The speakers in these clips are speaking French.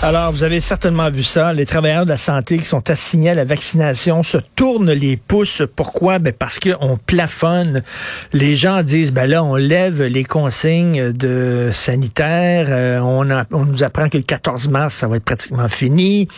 Alors, vous avez certainement vu ça. Les travailleurs de la santé qui sont assignés à la vaccination se tournent les pouces. Pourquoi? Ben parce qu'on plafonne. Les gens disent, ben là, on lève les consignes de sanitaires. Euh, on, on nous apprend que le 14 mars, ça va être pratiquement fini.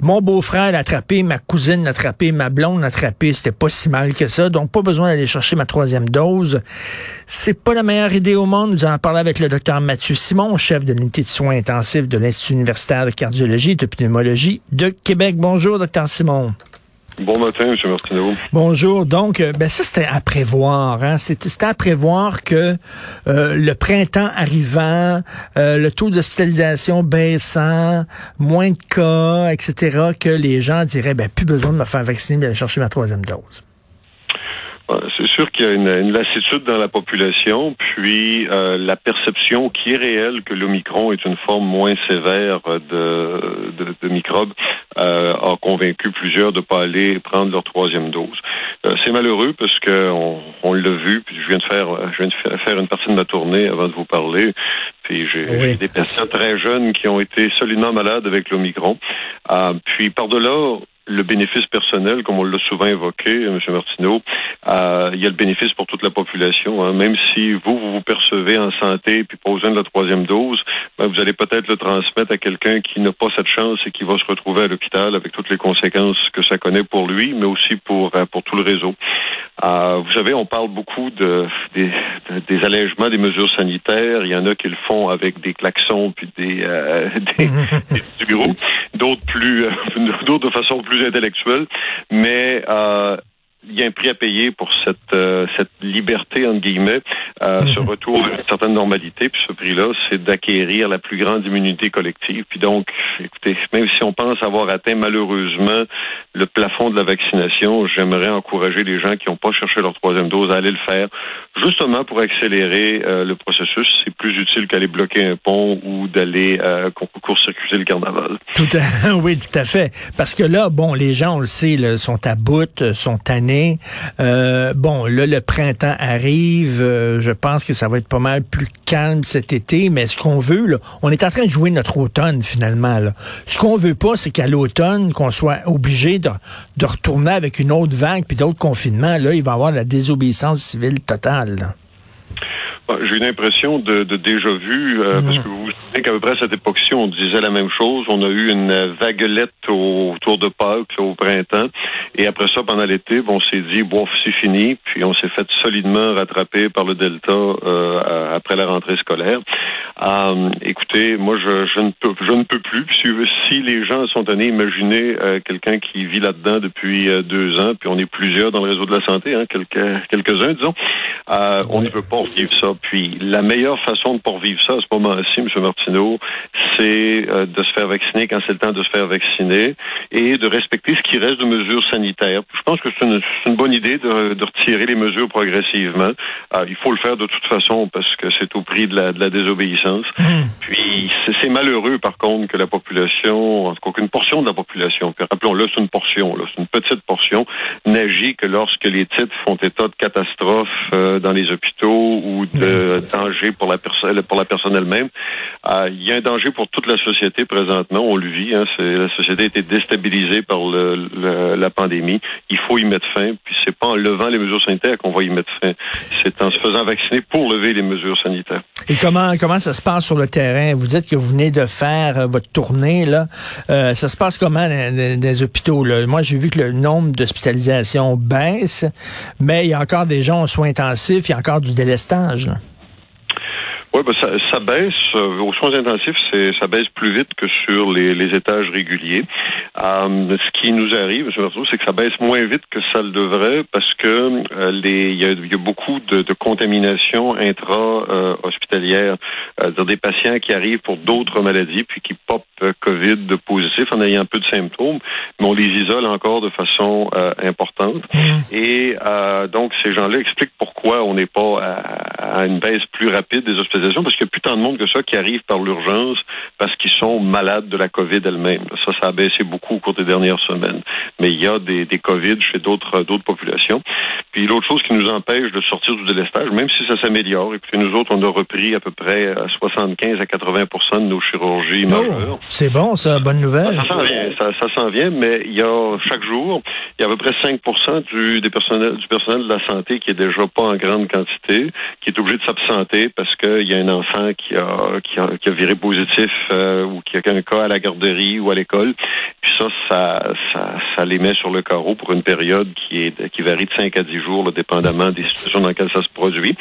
Mon beau-frère l'a attrapé, ma cousine l'a attrapé, ma blonde l'a attrapé. C'était pas si mal que ça. Donc, pas besoin d'aller chercher ma troisième dose. C'est pas la meilleure idée au monde. Nous en parlons avec le docteur Mathieu Simon, chef de l'unité de soins intensifs de l'Institut universitaire de cardiologie et de pneumologie de Québec. Bonjour, docteur Simon. Bon matin, M. Martineau. Bonjour. Donc, euh, ben ça, c'était à prévoir. Hein? C'était à prévoir que euh, le printemps arrivant, euh, le taux d'hospitalisation baissant, moins de cas, etc., que les gens diraient, ben, plus besoin de me faire vacciner, d'aller chercher ma troisième dose. C'est sûr qu'il y a une, lassitude dans la population, puis euh, la perception qui est réelle que l'Omicron est une forme moins sévère de, de, microbes euh, a convaincu plusieurs de ne pas aller prendre leur troisième dose. Euh, c'est malheureux parce que on, l'a vu, puis je viens de faire je viens de faire une partie de ma tournée avant de vous parler. Puis j'ai des personnes très jeunes qui ont été solidement malades avec l'Omicron. puis par-delà le bénéfice personnel, comme on l'a souvent évoqué, M. Martineau, euh, il y a le bénéfice pour toute la population. Hein. Même si vous, vous vous percevez en santé puis pas besoin de la troisième dose, ben, vous allez peut-être le transmettre à quelqu'un qui n'a pas cette chance et qui va se retrouver à l'hôpital avec toutes les conséquences que ça connaît pour lui, mais aussi pour, euh, pour tout le réseau. Euh, vous savez, on parle beaucoup de, des, des allègements des mesures sanitaires. Il y en a qui le font avec des klaxons puis des, euh, des, du d'autres plus, euh, d'autres de façon plus intellectuelle. Mais euh, il y a un prix à payer pour cette euh, cette liberté entre guillemets, euh, ce mhm. retour à une certaine normalité. Puis ce prix-là, c'est d'acquérir la plus grande immunité collective. Puis donc, écoutez, même si on pense avoir atteint malheureusement le plafond de la vaccination, j'aimerais encourager les gens qui n'ont pas cherché leur troisième dose à aller le faire, justement pour accélérer euh, le processus. C'est plus utile qu'aller bloquer un pont ou d'aller euh, court-circuiter le carnaval. Tout à, oui, tout à fait. Parce que là, bon, les gens, on le sait, là, sont à bout, sont tannés euh, bon, là, le printemps arrive. Euh, je pense que ça va être pas mal plus calme cet été. Mais ce qu'on veut, on est en train de jouer notre automne finalement. Ce qu'on veut pas, c'est qu'à l'automne, qu'on soit obligé de, retourner avec une autre vague puis d'autres confinements. Là, il va y avoir la désobéissance civile totale. J'ai une impression de, déjà vu, euh, parce que vous savez qu'à peu près à cette époque-ci, on disait la même chose. On a eu une vaguelette autour de Pâques au printemps. Et après ça, pendant l'été, bon, on s'est dit, bon, c'est fini. Puis on s'est fait solidement rattraper par le Delta euh, après la rentrée scolaire. Euh, écoutez, moi, je, je, ne peux, je ne peux plus. Si, si les gens sont donnés, imaginez quelqu'un qui vit là-dedans depuis deux ans, puis on est plusieurs dans le réseau de la santé, hein, quelques, quelques-uns, disons. on ne peut pas vivre ça. Puis la meilleure façon de vivre ça à ce moment-ci, M. Martineau, c'est euh, de se faire vacciner quand c'est le temps de se faire vacciner et de respecter ce qui reste de mesures sanitaires. Je pense que c'est une, bonne idée de, retirer les mesures progressivement. Euh, il faut le faire de toute façon parce que c'est au prix de la, désobéissance. Mmh. Puis c'est malheureux par contre que la population, en tout cas qu'une portion de la population, puis rappelons-le, c'est une portion, c'est une petite portion, n'agit que lorsque les titres font état de catastrophe euh, dans les hôpitaux ou de danger pour la personne pour la personne elle-même. Euh, il y a un danger pour toute la société présentement. On le vit. Hein, la société a été déstabilisée par le, la pandémie. Il faut y mettre fin. Puis c'est pas en levant les mesures sanitaires qu'on va y mettre fin. C'est en se faisant vacciner pour lever les mesures sanitaires. Et comment comment ça se passe sur le terrain? Vous dites que vous venez de faire euh, votre tournée là. Euh, ça se passe comment dans, les hôpitaux là? Moi, j'ai vu que le nombre d'hospitalisations baisse, mais il y a encore des gens en soins intensifs. Il y a encore du délestage. Oui, ben ça, ça, baisse. Euh, aux soins intensifs, c'est ça baisse plus vite que sur les, les étages réguliers. Euh, ce qui nous arrive, c'est que ça baisse moins vite que ça le devrait parce que euh, les il y a, y a, beaucoup de, de contamination intra-hospitalière, euh, des patients qui arrivent pour d'autres maladies puis qui popent COVID positif en ayant un peu de symptômes, mais on les isole encore de façon importante. Mmh. Et donc ces gens-là expliquent pourquoi on n'est pas à, à, une baisse plus rapide des hospitalisations parce qu'il n'y a plus tant de monde que ça qui arrive par l'urgence parce qu'ils sont malades de la COVID elle-même. Ça, ça a baissé beaucoup au cours des dernières semaines. Mais il y a des, des COVID chez d'autres d'autres populations. Puis l'autre chose qui nous empêche de sortir du délestage, même si ça s'améliore, et puis nous autres, on a repris à peu près à 75 à 80% de nos chirurgies oh, majeures. C'est bon, ça, bonne nouvelle. Ça, s'en vient, ça, ça s'en vient, mais il y a chaque jour, il y a à peu près 5 du, des personnel, du personnel de la santé qui est déjà pas en grande quantité, qui est obligé de s'absenter parce qu'il y a un enfant qui a, qui a, viré positif euh, ou qui a un cas à la garderie ou à l'école. Puis ça, ça, ça, les met sur le carreau pour une période qui est qui varie de 5 à 10 jours, là, dépendamment des situations dans lesquelles ça se produit.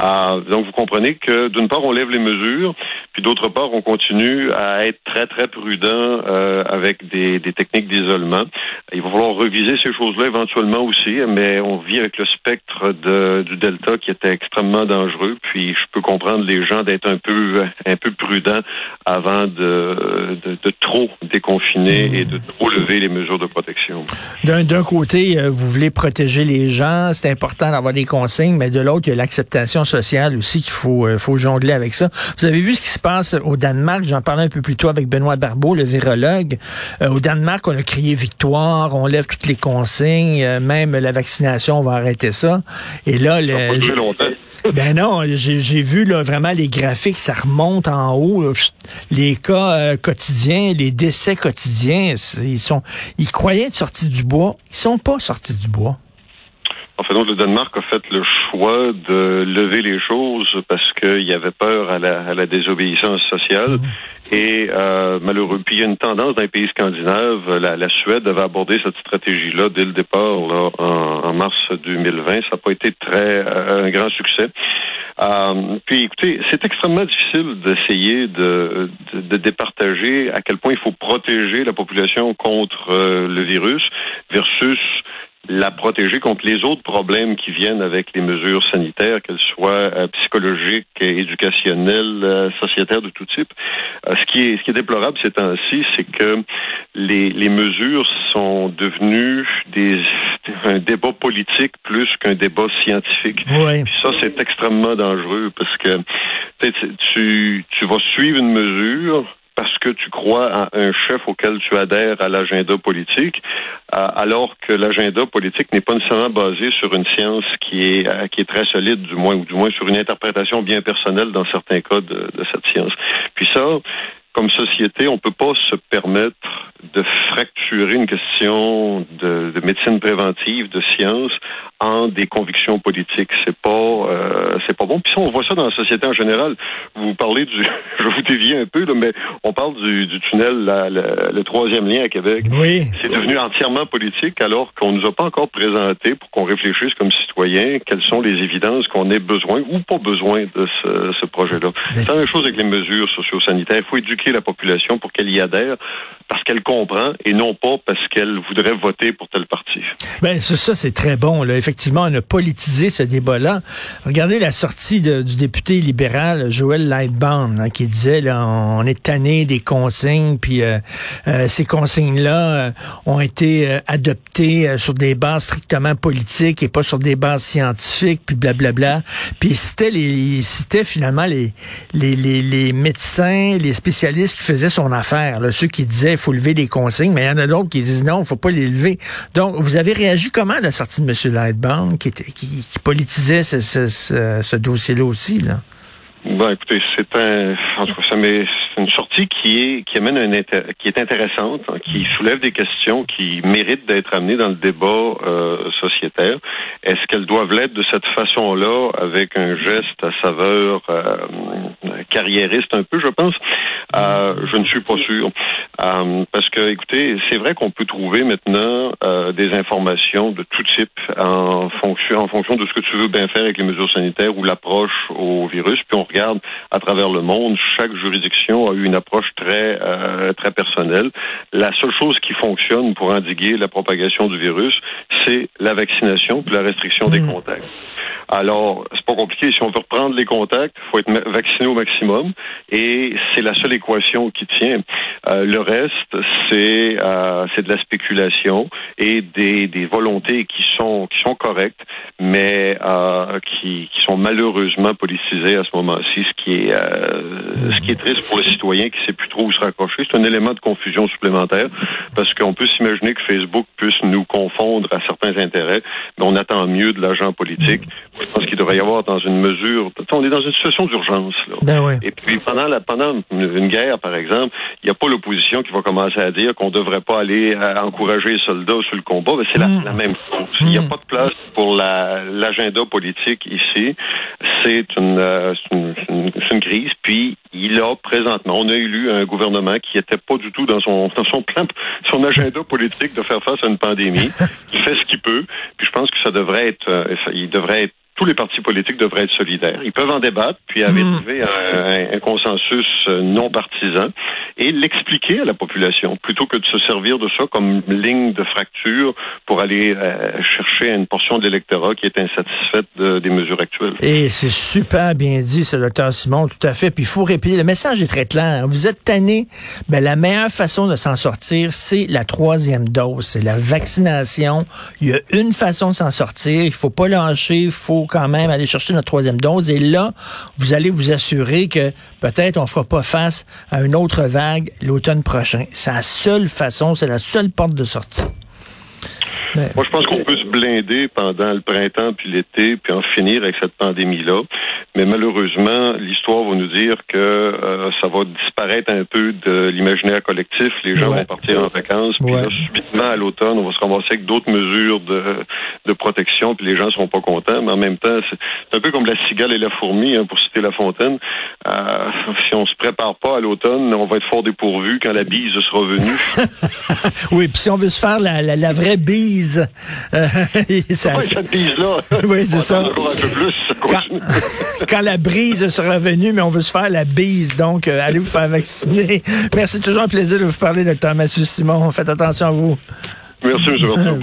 Euh, donc, vous comprenez que d'une part, on lève les mesures, puis d'autre part, on continue à être très, très prudent euh, avec des, des techniques d'isolement. Il va falloir reviser ces choses-là éventuellement aussi, mais on vit avec le spectre de, du Delta qui était extrêmement dangereux, puis je peux comprendre les gens d'être un peu un peu prudents avant de, de, de trop déconfiner et de trop lever les mesures de protection. D'un côté, euh, vous voulez protéger les gens, c'est important d'avoir des consignes, mais de l'autre, il y a l'acceptation sociale aussi qu'il faut, euh, faut jongler avec ça. Vous avez vu ce qui se passe au Danemark, j'en parlais un peu plus tôt avec Benoît Barbeau, le virologue. Euh, au Danemark, on a crié victoire, on lève toutes les consignes, même la vaccination, on va arrêter ça. Et là, le, ben non, j'ai vu là, vraiment les graphiques, ça remonte en haut. Les cas quotidiens, les décès quotidiens, ils sont, ils croyaient être sortis du bois, ils sont pas sortis du bois. En fait, donc, le Danemark a fait le choix de lever les choses parce qu'il y avait peur à la, à la désobéissance sociale. Mhm. Et euh, malheureux. Puis il y a une tendance dans les pays scandinaves. La, Suède avait abordé cette stratégie-là dès le départ, là, en, mars 2020. Ça n'a pas été très euh, un grand succès. Euh, puis écoutez, c'est extrêmement difficile d'essayer de, de, de, départager à quel point il faut protéger la population contre euh, le virus versus la protéger contre les autres problèmes qui viennent avec les mesures sanitaires, qu'elles soient euh, psychologiques, éducationnelles, euh, sociétaires de tout type. Euh, ce qui est ce qui est déplorable ces temps-ci, c'est que les, les mesures sont devenues des un débat politique plus qu'un débat scientifique. Oui. Puis ça, c'est extrêmement dangereux parce que tu, tu vas suivre une mesure parce que tu crois à un chef auquel tu adhères à l'agenda politique, alors que l'agenda politique n'est pas nécessairement basé sur une science qui est euh, qui est très solide, du moins, ou du moins sur une interprétation bien personnelle dans certains cas de, de cette science. Puis ça, comme société, on peut pas se permettre de fracturer une question de, de médecine préventive, de science, en des convictions politiques. C'est pas euh, c'est pas bon. Puis ça, on voit ça dans la société en général. Vous parlez du je vous dévie un peu, là, mais on parle du, du tunnel, la, le troisième lien à Québec. Oui. C'est devenu entièrement politique alors qu'on nous a pas encore présenté pour qu'on réfléchisse comme citoyens quelles sont les évidences qu'on ait besoin ou pas besoin de ce, ce projet-là. C'est la même chose avec les mesures socio-sanitaires. Il faut éduquer la population pour qu'elle y adhère parce qu'elle comprend et non pas parce qu'elle voudrait voter pour tel parti. Ben ça, c'est très bon. Là. Effectivement, on a politisé ce débat-là. Regardez la sortie du député libéral Joël Lightbound hein, qui disait là, on est tanné des consignes, puis euh, euh, ces consignes-là euh, ont été adoptées sur des bases strictement politiques et pas sur des bases scientifiques, puis blablabla. Puis c'était les, c'était finalement les, les, les, les médecins, les spécialistes qui faisaient son affaire, là, ceux qui disaient il faut lever les consignes, mais il y en a d'autres qui disent non, faut pas les lever. Donc, vous avez réagi comment à la sortie de M. Lightbound, qui, politisait ce, dossier-là aussi? Ben, écoutez, c'est un, en tout cas, c'est une sortie qui est, qui amène un qui est intéressante, hein, qui soulève des questions qui méritent d'être amenées dans le débat euh, sociétaire. Est-ce qu'elles doivent l'être de cette façon-là, avec un geste à saveur euh, carriériste un peu, je pense? Euh, je ne suis pas sûr. Euh, parce que, écoutez, c'est vrai qu'on peut trouver maintenant euh, des informations de tout type en fonction, en fonction de ce que tu veux bien faire avec les mesures sanitaires ou l'approche au virus. Puis on regarde à travers le monde, chaque juridiction a eu une approche très euh, très personnelle. La seule chose qui fonctionne pour endiguer la propagation du virus, c'est la vaccination puis la restriction des mmh. contacts. Alors, c'est pas compliqué. Si on veut reprendre les contacts, il faut être vacciné au maximum. Et c'est la seule équation qui tient. Euh, le reste, c'est euh, c'est de la spéculation et des, des volontés qui sont qui sont correctes, mais euh, qui, qui sont malheureusement politisées à ce moment-ci, ce qui est euh, ce qui est triste pour le citoyen qui sait plus trop où se raccrocher. C'est un élément de confusion supplémentaire parce qu'on peut s'imaginer que Facebook puisse nous confondre à certains intérêts, mais on attend mieux de l'agent politique. Je pense qu'il devrait y avoir dans une mesure. On est dans une situation d'urgence. Ben Et puis pendant la pendant une guerre, par exemple, il n'y a pas l'opposition qui va commencer à dire qu'on ne devrait pas aller euh, encourager les soldats sur le combat. Mais c'est la, mm. même chose. Il n'y a mm. pas de place pour l'agenda politique ici. C'est une, euh, une, une, crise. Puis il a présentement, on a élu un gouvernement qui n'était pas du tout dans son dans son plan, son agenda politique de faire face à une pandémie. il fait ce qu'il peut. Puis je pense que ça devrait être, euh, il devrait être tous les partis politiques devraient être solidaires. Ils peuvent en débattre, puis arriver à un, consensus euh, non partisan et l'expliquer à la population, plutôt que de se servir de ça comme ligne de fracture pour aller euh, chercher une portion de l'électorat qui est insatisfaite des mesures actuelles. Et c'est super bien dit, ce docteur Simon, tout à fait. Puis il faut répéter, le message est très clair. Vous êtes tanné, ben, la meilleure façon de s'en sortir, c'est la troisième dose, c'est la vaccination. Il y a une façon de s'en sortir, il faut pas lâcher, il faut quand même aller chercher notre troisième dose. Et là, vous allez vous assurer que peut-être on fera pas face à une autre vague l'automne prochain. C'est la seule façon, c'est la seule porte de sortie. Moi, je pense qu'on peut se blinder pendant le printemps puis l'été, puis en finir avec cette pandémie-là. Mais malheureusement, l'histoire va nous dire que euh, ça va disparaître un peu de l'imaginaire collectif. Les gens vont partir en vacances, puis là, subitement, à l'automne, on va se ramasser avec d'autres mesures de, de protection, puis les gens seront pas contents. Mais en même temps, c'est un peu comme la cigale et la fourmi, hein, pour citer La Fontaine. Euh, si on se prépare pas à l'automne, on va être fort dépourvu quand la bise sera venue. oui, puis si on veut se faire la, la, la vraie bise... Euh, ça, cette bise-là. oui, c'est ça. quand, la brise sera venue, mais on veut se faire la bise, donc euh, allez vous faire vacciner. Merci, toujours un plaisir de vous parler, docteur Mathieu Simon. Faites attention à vous. Merci, M.